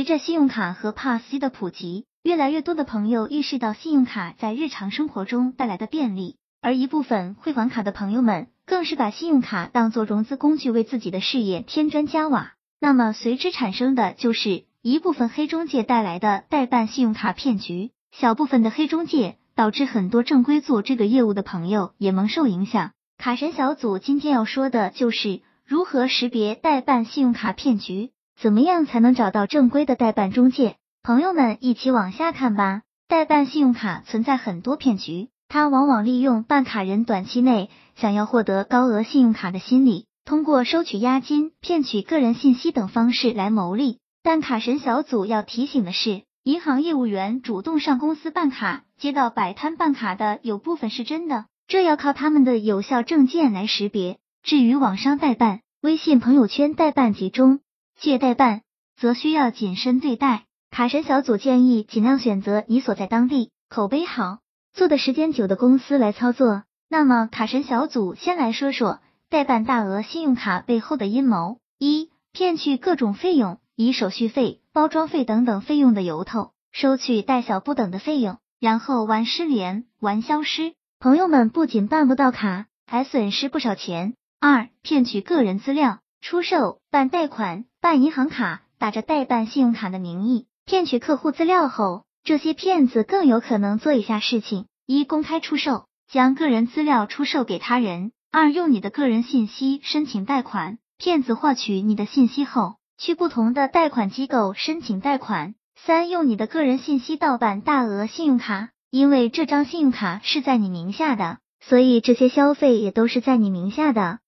随着信用卡和 Pass 的普及，越来越多的朋友意识到信用卡在日常生活中带来的便利，而一部分会还卡的朋友们更是把信用卡当做融资工具，为自己的事业添砖加瓦。那么随之产生的就是一部分黑中介带来的代办信用卡骗局，小部分的黑中介导致很多正规做这个业务的朋友也蒙受影响。卡神小组今天要说的就是如何识别代办信用卡骗局。怎么样才能找到正规的代办中介？朋友们一起往下看吧。代办信用卡存在很多骗局，它往往利用办卡人短期内想要获得高额信用卡的心理，通过收取押金、骗取个人信息等方式来牟利。但卡神小组要提醒的是，银行业务员主动上公司办卡、接到摆摊办卡的有部分是真的，这要靠他们的有效证件来识别。至于网商代办、微信朋友圈代办集中。借代办则需要谨慎对待。卡神小组建议尽量选择你所在当地口碑好、做的时间久的公司来操作。那么，卡神小组先来说说代办大额信用卡背后的阴谋：一、骗取各种费用，以手续费、包装费等等费用的由头，收取大小不等的费用，然后玩失联、玩消失。朋友们不仅办不到卡，还损失不少钱。二、骗取个人资料。出售、办贷款、办银行卡，打着代办信用卡的名义骗取客户资料后，这些骗子更有可能做以下事情：一、公开出售，将个人资料出售给他人；二、用你的个人信息申请贷款，骗子获取你的信息后，去不同的贷款机构申请贷款；三、用你的个人信息盗办大额信用卡，因为这张信用卡是在你名下的，所以这些消费也都是在你名下的。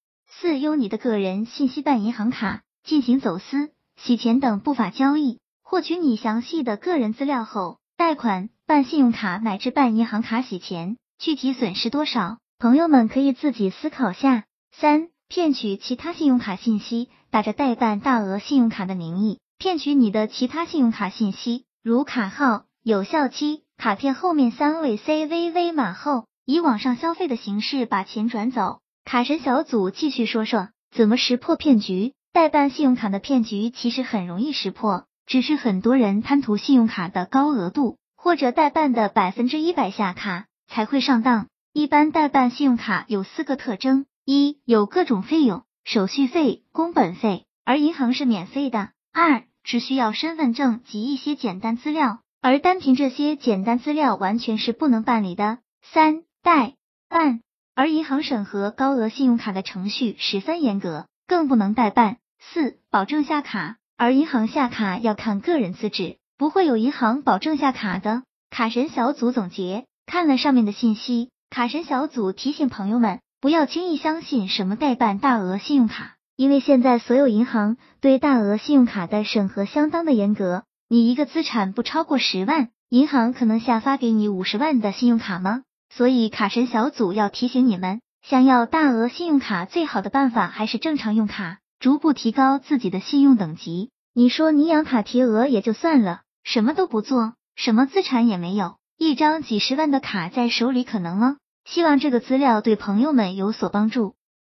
四、用你的个人信息办银行卡，进行走私、洗钱等不法交易，获取你详细的个人资料后，贷款、办信用卡乃至办银行卡洗钱，具体损失多少，朋友们可以自己思考下。三、骗取其他信用卡信息，打着代办大额信用卡的名义，骗取你的其他信用卡信息，如卡号、有效期、卡片后面三位 CVV 码后，以网上消费的形式把钱转走。卡神小组继续说说怎么识破骗局。代办信用卡的骗局其实很容易识破，只是很多人贪图信用卡的高额度或者代办的百分之一百下卡才会上当。一般代办信用卡有四个特征：一、有各种费用，手续费、工本费，而银行是免费的；二、只需要身份证及一些简单资料，而单凭这些简单资料完全是不能办理的；三、代。而银行审核高额信用卡的程序十分严格，更不能代办。四、保证下卡，而银行下卡要看个人资质，不会有银行保证下卡的。卡神小组总结，看了上面的信息，卡神小组提醒朋友们，不要轻易相信什么代办大额信用卡，因为现在所有银行对大额信用卡的审核相当的严格。你一个资产不超过十万，银行可能下发给你五十万的信用卡吗？所以卡神小组要提醒你们，想要大额信用卡，最好的办法还是正常用卡，逐步提高自己的信用等级。你说你养卡提额也就算了，什么都不做，什么资产也没有，一张几十万的卡在手里可能吗？希望这个资料对朋友们有所帮助。